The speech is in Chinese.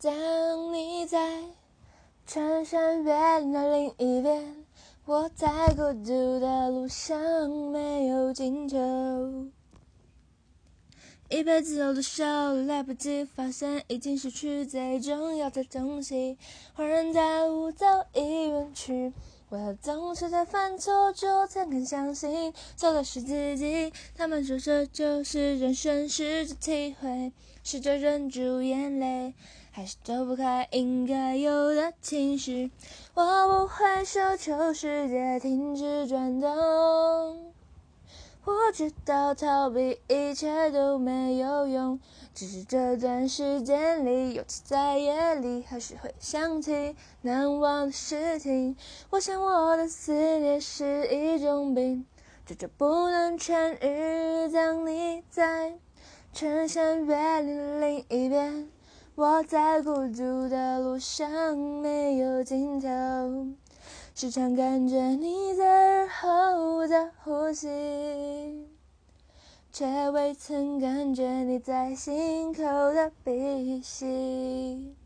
当你在穿山越岭的另一边，我在孤独的路上没有尽头。一辈子有多少，来不及发现，已经失去最重要的东西。恍然大悟，早已远去。为何总是在犯错之后才肯相信错的是自己？他们说这就是人生，试着体会，试着忍住眼泪，还是躲不开应该有的情绪。我不会奢求世界停止转动。我知道逃避一切都没有用，只是这段时间里，尤其在夜里，还是会想起难忘的事情。我想我的思念是一种病，久久不能痊愈。当你在穿山越岭另一边，我在孤独的路上没有尽头。时常感觉你在耳后的呼吸，却未曾感觉你在心口的鼻息。